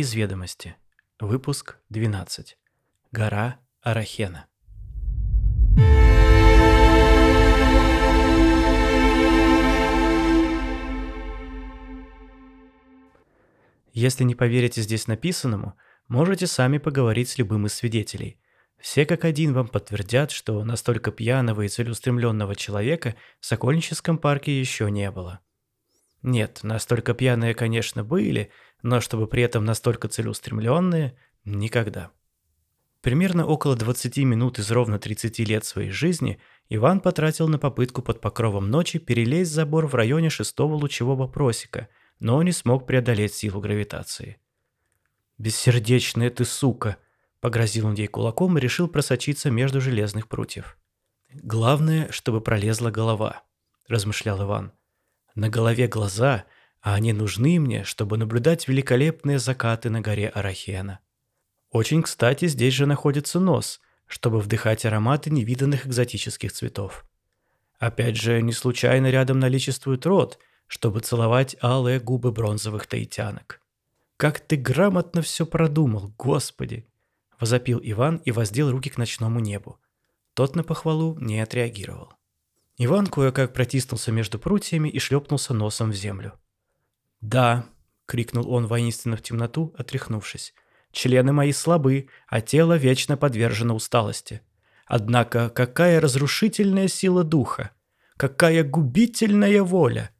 из ведомости. Выпуск 12. Гора Арахена. Если не поверите здесь написанному, можете сами поговорить с любым из свидетелей. Все как один вам подтвердят, что настолько пьяного и целеустремленного человека в Сокольническом парке еще не было. Нет, настолько пьяные, конечно, были, но чтобы при этом настолько целеустремленные – никогда. Примерно около 20 минут из ровно 30 лет своей жизни Иван потратил на попытку под покровом ночи перелезть забор в районе шестого лучевого просека, но не смог преодолеть силу гравитации. «Бессердечная ты сука!» – погрозил он ей кулаком и решил просочиться между железных прутьев. «Главное, чтобы пролезла голова», – размышлял Иван. На голове глаза, а они нужны мне, чтобы наблюдать великолепные закаты на горе Арахена. Очень кстати, здесь же находится нос, чтобы вдыхать ароматы невиданных экзотических цветов. Опять же, не случайно рядом наличествует рот, чтобы целовать алые губы бронзовых таитянок. «Как ты грамотно все продумал, господи!» – возопил Иван и воздел руки к ночному небу. Тот на похвалу не отреагировал. Иван кое-как протиснулся между прутьями и шлепнулся носом в землю. «Да!» — крикнул он воинственно в темноту, отряхнувшись. «Члены мои слабы, а тело вечно подвержено усталости. Однако какая разрушительная сила духа! Какая губительная воля!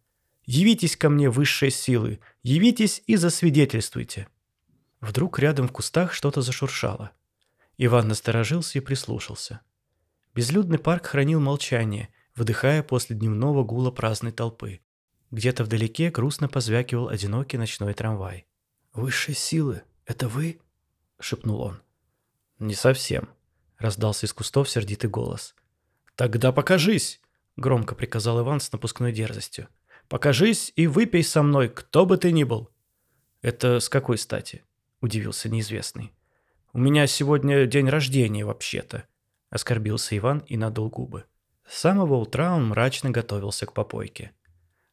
Явитесь ко мне, высшие силы, явитесь и засвидетельствуйте!» Вдруг рядом в кустах что-то зашуршало. Иван насторожился и прислушался. Безлюдный парк хранил молчание, выдыхая после дневного гула праздной толпы. Где-то вдалеке грустно позвякивал одинокий ночной трамвай. «Высшие силы, это вы?» – шепнул он. «Не совсем», – раздался из кустов сердитый голос. «Тогда покажись!» – громко приказал Иван с напускной дерзостью. «Покажись и выпей со мной, кто бы ты ни был!» «Это с какой стати?» – удивился неизвестный. «У меня сегодня день рождения, вообще-то», – оскорбился Иван и надул губы. С самого утра он мрачно готовился к попойке.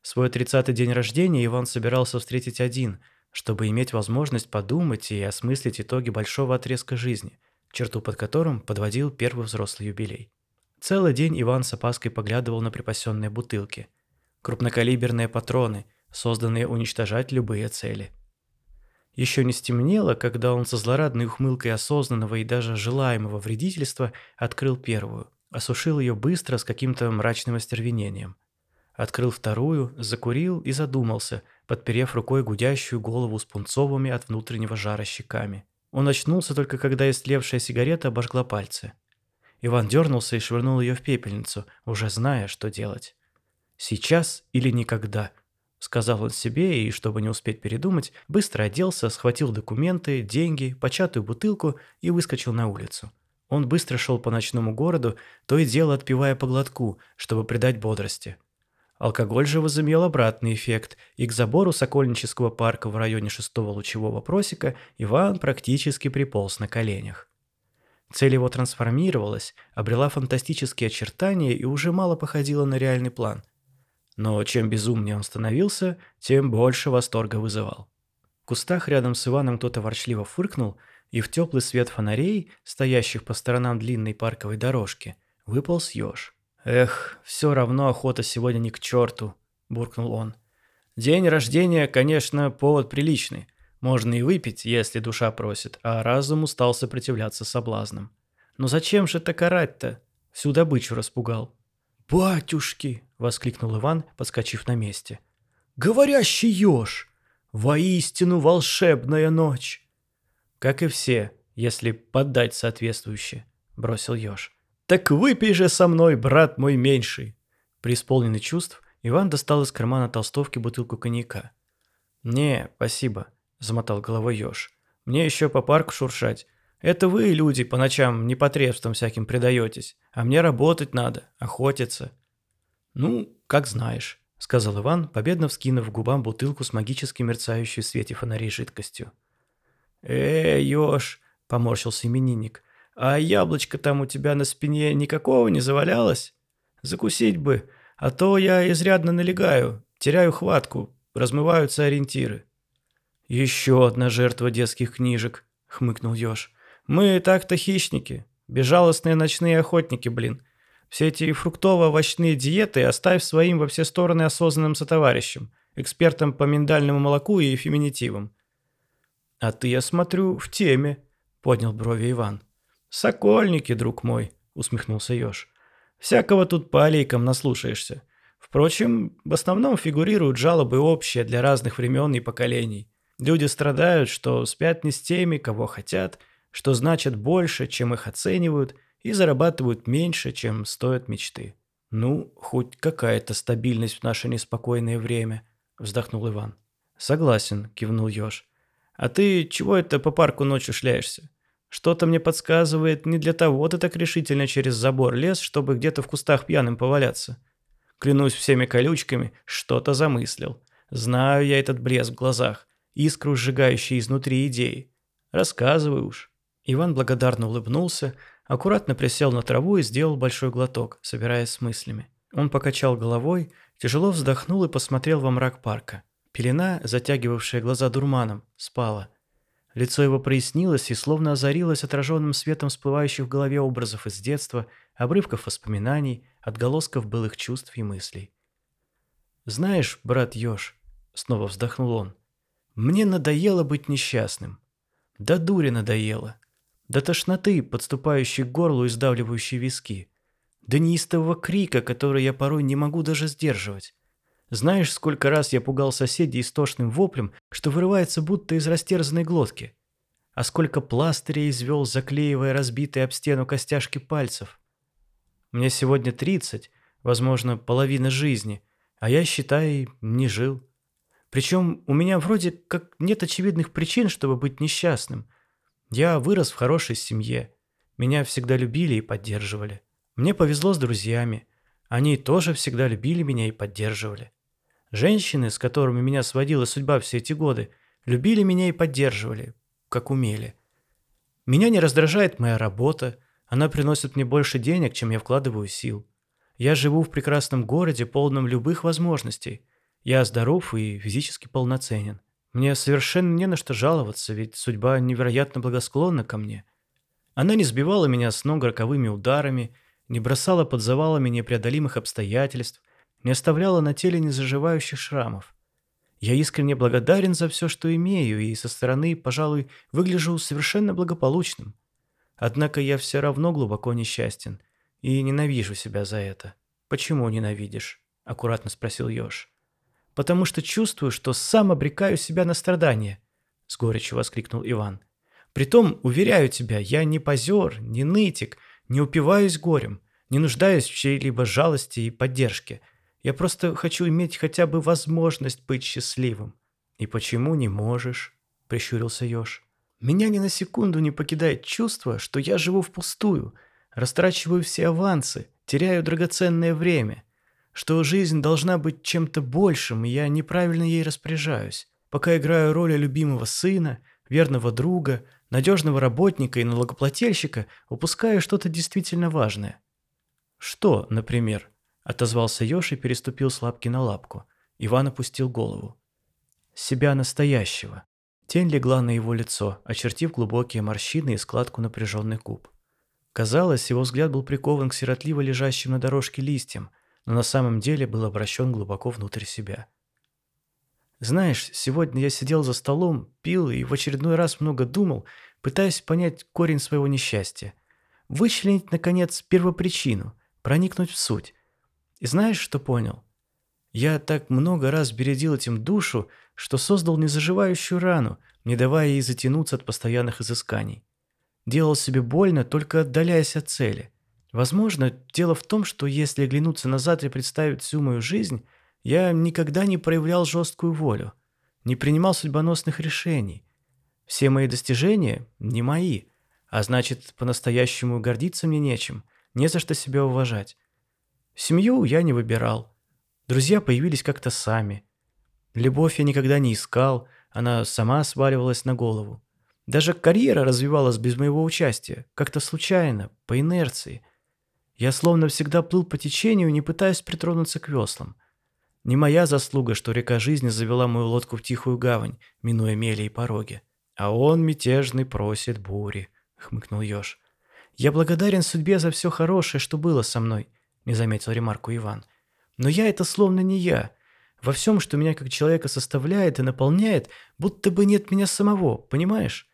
Свой тридцатый день рождения Иван собирался встретить один, чтобы иметь возможность подумать и осмыслить итоги большого отрезка жизни, черту под которым подводил первый взрослый юбилей. Целый день Иван с опаской поглядывал на припасенные бутылки. Крупнокалиберные патроны, созданные уничтожать любые цели. Еще не стемнело, когда он со злорадной ухмылкой осознанного и даже желаемого вредительства открыл первую. Осушил ее быстро с каким-то мрачным остервенением. Открыл вторую, закурил и задумался, подперев рукой гудящую голову с пунцовыми от внутреннего жара щеками. Он очнулся только когда истлевшая сигарета обожгла пальцы. Иван дернулся и швырнул ее в пепельницу, уже зная, что делать. «Сейчас или никогда», — сказал он себе и, чтобы не успеть передумать, быстро оделся, схватил документы, деньги, початую бутылку и выскочил на улицу. Он быстро шел по ночному городу, то и дело отпивая по глотку, чтобы придать бодрости. Алкоголь же возымел обратный эффект, и к забору Сокольнического парка в районе шестого лучевого просека Иван практически приполз на коленях. Цель его трансформировалась, обрела фантастические очертания и уже мало походила на реальный план. Но чем безумнее он становился, тем больше восторга вызывал. В кустах рядом с Иваном кто-то ворчливо фыркнул – и в теплый свет фонарей, стоящих по сторонам длинной парковой дорожки, выполз еж. «Эх, все равно охота сегодня не к черту», – буркнул он. «День рождения, конечно, повод приличный. Можно и выпить, если душа просит, а разум устал сопротивляться соблазнам. Но зачем же так орать-то? Всю добычу распугал». «Батюшки!» – воскликнул Иван, подскочив на месте. «Говорящий еж! Воистину волшебная ночь!» «Как и все, если поддать соответствующе», — бросил Ёж. «Так выпей же со мной, брат мой меньший!» Преисполненный чувств, Иван достал из кармана толстовки бутылку коньяка. «Не, спасибо», — замотал головой Ёж. «Мне еще по парку шуршать. Это вы, люди, по ночам непотребством всяким предаетесь, а мне работать надо, охотиться». «Ну, как знаешь», — сказал Иван, победно вскинув губам бутылку с магически мерцающей в свете фонарей жидкостью. «Э, Ёж», — поморщился именинник, — «а яблочко там у тебя на спине никакого не завалялось? Закусить бы, а то я изрядно налегаю, теряю хватку, размываются ориентиры». «Еще одна жертва детских книжек», — хмыкнул Ёж. «Мы так-то хищники, безжалостные ночные охотники, блин. Все эти фруктово-овощные диеты оставь своим во все стороны осознанным сотоварищам, экспертам по миндальному молоку и феминитивам». «А ты, я смотрю, в теме», — поднял брови Иван. «Сокольники, друг мой», — усмехнулся Ёж. «Всякого тут по аллейкам наслушаешься. Впрочем, в основном фигурируют жалобы общие для разных времен и поколений. Люди страдают, что спят не с теми, кого хотят, что значат больше, чем их оценивают, и зарабатывают меньше, чем стоят мечты. «Ну, хоть какая-то стабильность в наше неспокойное время», – вздохнул Иван. «Согласен», – кивнул Ёж. «А ты чего это по парку ночью шляешься? Что-то мне подсказывает, не для того ты так решительно через забор лез, чтобы где-то в кустах пьяным поваляться. Клянусь всеми колючками, что-то замыслил. Знаю я этот блеск в глазах, искру, сжигающую изнутри идеи. Рассказывай уж». Иван благодарно улыбнулся, аккуратно присел на траву и сделал большой глоток, собираясь с мыслями. Он покачал головой, тяжело вздохнул и посмотрел во мрак парка. Пелена, затягивавшая глаза дурманом, спала. Лицо его прояснилось и словно озарилось отраженным светом всплывающих в голове образов из детства, обрывков воспоминаний, отголосков былых чувств и мыслей. «Знаешь, брат Ёж», — снова вздохнул он, — «мне надоело быть несчастным. Да дури надоело. До тошноты, подступающей к горлу и сдавливающей виски. До неистового крика, который я порой не могу даже сдерживать. Знаешь, сколько раз я пугал соседей истошным воплем, что вырывается будто из растерзанной глотки? А сколько пластырей извел, заклеивая разбитые об стену костяшки пальцев? Мне сегодня 30, возможно, половина жизни, а я, считай, не жил. Причем у меня вроде как нет очевидных причин, чтобы быть несчастным. Я вырос в хорошей семье. Меня всегда любили и поддерживали. Мне повезло с друзьями. Они тоже всегда любили меня и поддерживали. Женщины, с которыми меня сводила судьба все эти годы, любили меня и поддерживали, как умели. Меня не раздражает моя работа, она приносит мне больше денег, чем я вкладываю сил. Я живу в прекрасном городе, полном любых возможностей. Я здоров и физически полноценен. Мне совершенно не на что жаловаться, ведь судьба невероятно благосклонна ко мне. Она не сбивала меня с ног роковыми ударами, не бросала под завалами непреодолимых обстоятельств, не оставляла на теле незаживающих шрамов. Я искренне благодарен за все, что имею, и со стороны, пожалуй, выгляжу совершенно благополучным. Однако я все равно глубоко несчастен и ненавижу себя за это. «Почему ненавидишь?» – аккуратно спросил Ёж. «Потому что чувствую, что сам обрекаю себя на страдания», – с горечью воскликнул Иван. «Притом, уверяю тебя, я не позер, не нытик, не упиваюсь горем, не нуждаюсь в чьей-либо жалости и поддержке – я просто хочу иметь хотя бы возможность быть счастливым». «И почему не можешь?» – прищурился Ёж. «Меня ни на секунду не покидает чувство, что я живу впустую, растрачиваю все авансы, теряю драгоценное время, что жизнь должна быть чем-то большим, и я неправильно ей распоряжаюсь. Пока играю роль любимого сына, верного друга, надежного работника и налогоплательщика, упускаю что-то действительно важное. Что, например?» Отозвался Ёж и переступил с лапки на лапку. Иван опустил голову. Себя настоящего. Тень легла на его лицо, очертив глубокие морщины и складку напряженный куб. Казалось, его взгляд был прикован к сиротливо лежащим на дорожке листьям, но на самом деле был обращен глубоко внутрь себя. Знаешь, сегодня я сидел за столом, пил и в очередной раз много думал, пытаясь понять корень своего несчастья. Вычленить, наконец, первопричину, проникнуть в суть. И знаешь, что понял? Я так много раз бередил этим душу, что создал незаживающую рану, не давая ей затянуться от постоянных изысканий. Делал себе больно, только отдаляясь от цели. Возможно, дело в том, что если оглянуться назад и представить всю мою жизнь, я никогда не проявлял жесткую волю, не принимал судьбоносных решений. Все мои достижения не мои, а значит, по-настоящему гордиться мне нечем, не за что себя уважать. Семью я не выбирал. Друзья появились как-то сами. Любовь я никогда не искал, она сама сваливалась на голову. Даже карьера развивалась без моего участия, как-то случайно, по инерции. Я словно всегда плыл по течению, не пытаясь притронуться к веслам. Не моя заслуга, что река жизни завела мою лодку в тихую гавань, минуя мели и пороги. А он, мятежный, просит бури, хмыкнул Ёж. Я благодарен судьбе за все хорошее, что было со мной, не заметил ремарку Иван. Но я это словно не я. Во всем, что меня как человека составляет и наполняет, будто бы нет меня самого, понимаешь?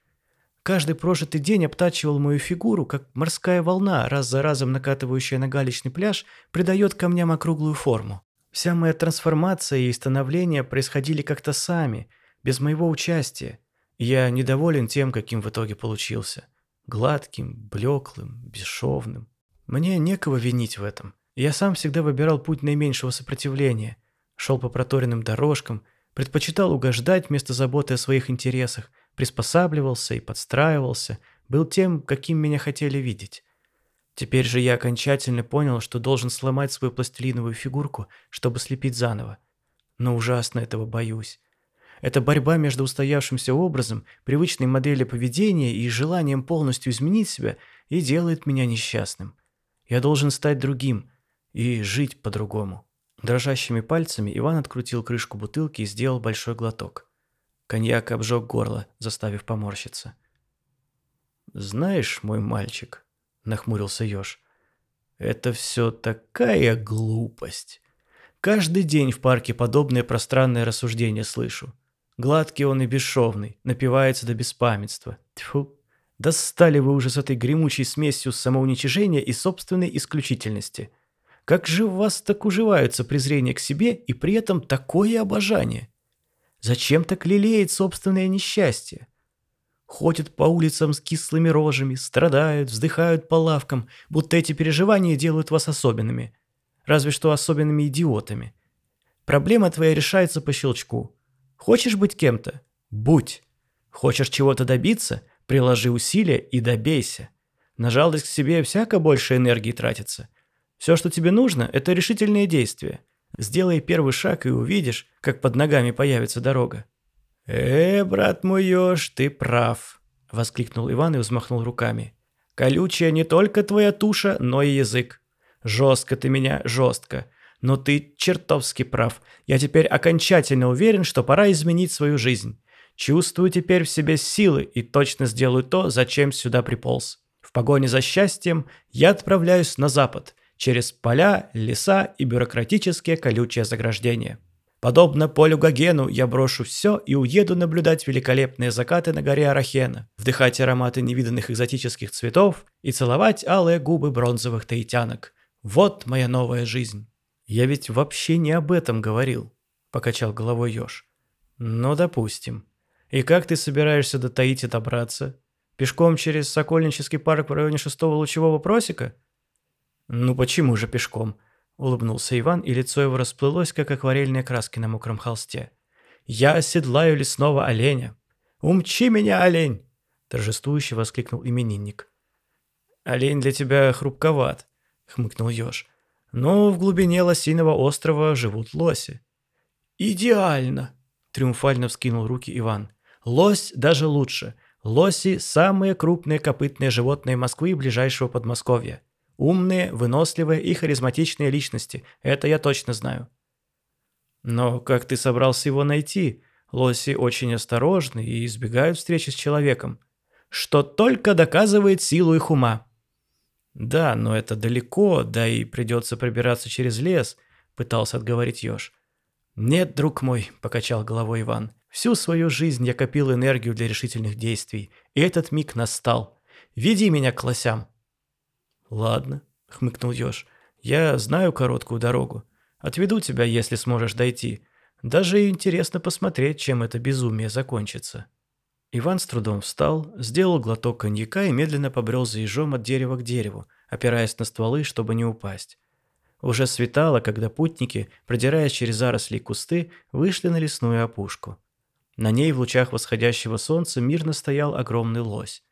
Каждый прожитый день обтачивал мою фигуру, как морская волна, раз за разом накатывающая на галечный пляж, придает камням округлую форму. Вся моя трансформация и становление происходили как-то сами, без моего участия. я недоволен тем, каким в итоге получился. Гладким, блеклым, бесшовным. Мне некого винить в этом. Я сам всегда выбирал путь наименьшего сопротивления. Шел по проторенным дорожкам, предпочитал угождать вместо заботы о своих интересах, приспосабливался и подстраивался, был тем, каким меня хотели видеть. Теперь же я окончательно понял, что должен сломать свою пластилиновую фигурку, чтобы слепить заново. Но ужасно этого боюсь. Эта борьба между устоявшимся образом, привычной моделью поведения и желанием полностью изменить себя и делает меня несчастным. Я должен стать другим и жить по-другому. Дрожащими пальцами Иван открутил крышку бутылки и сделал большой глоток. Коньяк обжег горло, заставив поморщиться. «Знаешь, мой мальчик», — нахмурился Ёж, — «это все такая глупость. Каждый день в парке подобное пространное рассуждение слышу. Гладкий он и бесшовный, напивается до беспамятства. Тьфу. Достали вы уже с этой гремучей смесью самоуничижения и собственной исключительности. Как же в вас так уживаются презрение к себе и при этом такое обожание? Зачем так лелеет собственное несчастье? Ходят по улицам с кислыми рожами, страдают, вздыхают по лавкам, будто эти переживания делают вас особенными. Разве что особенными идиотами. Проблема твоя решается по щелчку. Хочешь быть кем-то? Будь. Хочешь чего-то добиться? Приложи усилия и добейся. На жалость к себе всяко больше энергии тратится. Все, что тебе нужно, это решительные действия. Сделай первый шаг и увидишь, как под ногами появится дорога. «Э, брат мой еж, ты прав», — воскликнул Иван и взмахнул руками. «Колючая не только твоя туша, но и язык. Жестко ты меня, жестко. Но ты чертовски прав. Я теперь окончательно уверен, что пора изменить свою жизнь. Чувствую теперь в себе силы и точно сделаю то, зачем сюда приполз. В погоне за счастьем я отправляюсь на запад, через поля, леса и бюрократические колючие заграждения. Подобно Полю Гогену, я брошу все и уеду наблюдать великолепные закаты на горе Арахена, вдыхать ароматы невиданных экзотических цветов и целовать алые губы бронзовых таитянок. Вот моя новая жизнь. «Я ведь вообще не об этом говорил», – покачал головой Ёж. «Ну, допустим. И как ты собираешься до Таити добраться? Пешком через Сокольнический парк в районе шестого лучевого просека?» «Ну почему же пешком?» – улыбнулся Иван, и лицо его расплылось, как акварельные краски на мокром холсте. «Я оседлаю лесного оленя! Умчи меня, олень!» – торжествующе воскликнул именинник. «Олень для тебя хрупковат», – хмыкнул Ёж. Но в глубине лосиного острова живут лоси. «Идеально!» – триумфально вскинул руки Иван. «Лось даже лучше. Лоси – самые крупные копытные животные Москвы и ближайшего Подмосковья. Умные, выносливые и харизматичные личности. Это я точно знаю». «Но как ты собрался его найти? Лоси очень осторожны и избегают встречи с человеком. Что только доказывает силу их ума», «Да, но это далеко, да и придется пробираться через лес», — пытался отговорить Ёж. «Нет, друг мой», — покачал головой Иван. «Всю свою жизнь я копил энергию для решительных действий, и этот миг настал. Веди меня к лосям». «Ладно», — хмыкнул Ёж. «Я знаю короткую дорогу. Отведу тебя, если сможешь дойти. Даже интересно посмотреть, чем это безумие закончится». Иван с трудом встал, сделал глоток коньяка и медленно побрел за ежом от дерева к дереву, опираясь на стволы, чтобы не упасть. Уже светало, когда путники, продираясь через заросли и кусты, вышли на лесную опушку. На ней в лучах восходящего солнца мирно стоял огромный лось.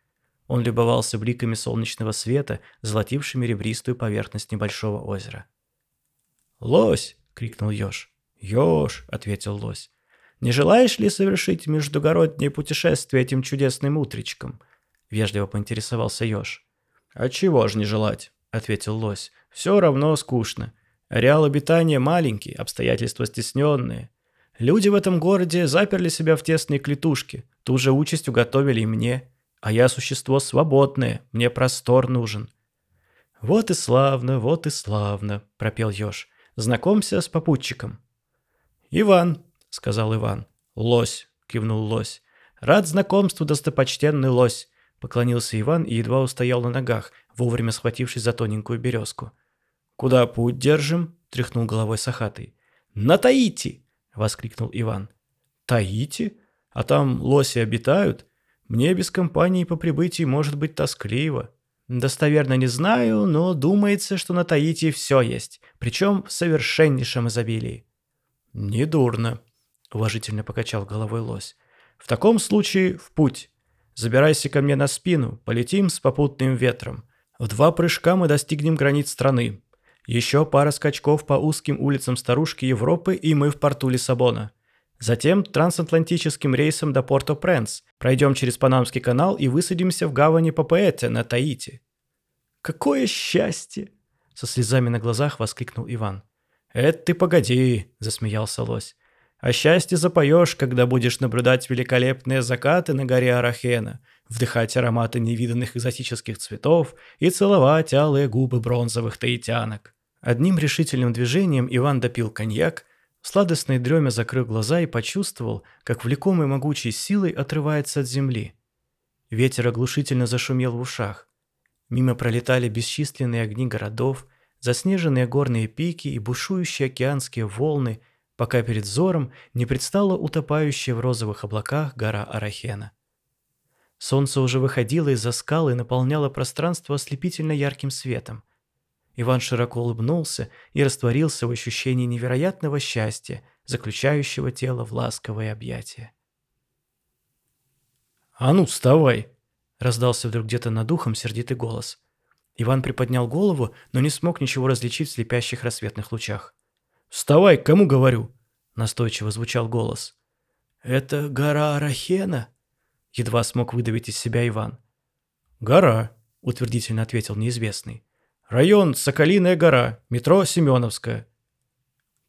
Он любовался бликами солнечного света, золотившими ребристую поверхность небольшого озера. «Лось!» — крикнул Ёж. «Ёж!» — ответил лось. Не желаешь ли совершить междугороднее путешествие этим чудесным утречком?» — вежливо поинтересовался Ёж. «А чего ж не желать?» — ответил лось. «Все равно скучно. Ареал обитания маленький, обстоятельства стесненные. Люди в этом городе заперли себя в тесные клетушки, ту же участь уготовили и мне. А я существо свободное, мне простор нужен. «Вот и славно, вот и славно», — пропел Ёж. «Знакомься с попутчиком». «Иван», — сказал Иван. «Лось», — кивнул лось. «Рад знакомству, достопочтенный лось», — поклонился Иван и едва устоял на ногах, вовремя схватившись за тоненькую березку. «Куда путь держим?» — тряхнул головой Сахатый. «На Таити!» — воскликнул Иван. «Таити? А там лоси обитают? Мне без компании по прибытии может быть тоскливо». «Достоверно не знаю, но думается, что на Таити все есть, причем в совершеннейшем изобилии». «Недурно», — уважительно покачал головой лось. «В таком случае в путь. Забирайся ко мне на спину, полетим с попутным ветром. В два прыжка мы достигнем границ страны. Еще пара скачков по узким улицам старушки Европы, и мы в порту Лиссабона. Затем трансатлантическим рейсом до Порто-Пренс, пройдем через Панамский канал и высадимся в гавани Папаэте на Таити». «Какое счастье!» — со слезами на глазах воскликнул Иван. «Это ты погоди!» — засмеялся лось. «О счастье запоешь, когда будешь наблюдать великолепные закаты на горе Арахена, вдыхать ароматы невиданных экзотических цветов и целовать алые губы бронзовых таитянок». Одним решительным движением Иван допил коньяк, в сладостной дреме закрыл глаза и почувствовал, как влекомый могучей силой отрывается от земли. Ветер оглушительно зашумел в ушах. Мимо пролетали бесчисленные огни городов, заснеженные горные пики и бушующие океанские волны, пока перед взором не предстала утопающая в розовых облаках гора Арахена. Солнце уже выходило из-за скал и наполняло пространство ослепительно ярким светом. Иван широко улыбнулся и растворился в ощущении невероятного счастья, заключающего тело в ласковое объятие. «А ну, вставай!» — раздался вдруг где-то над ухом сердитый голос. Иван приподнял голову, но не смог ничего различить в слепящих рассветных лучах. «Вставай, кому говорю?» — настойчиво звучал голос. «Это гора Арахена?» — едва смог выдавить из себя Иван. «Гора», — утвердительно ответил неизвестный. «Район Соколиная гора, метро Семеновская».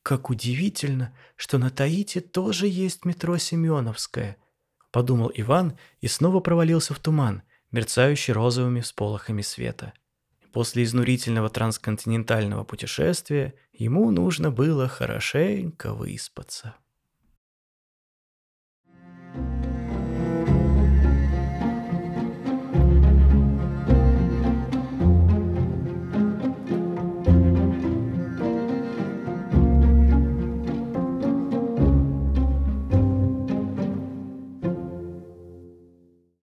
«Как удивительно, что на Таите тоже есть метро Семеновская», — подумал Иван и снова провалился в туман, мерцающий розовыми всполохами света. После изнурительного трансконтинентального путешествия ему нужно было хорошенько выспаться.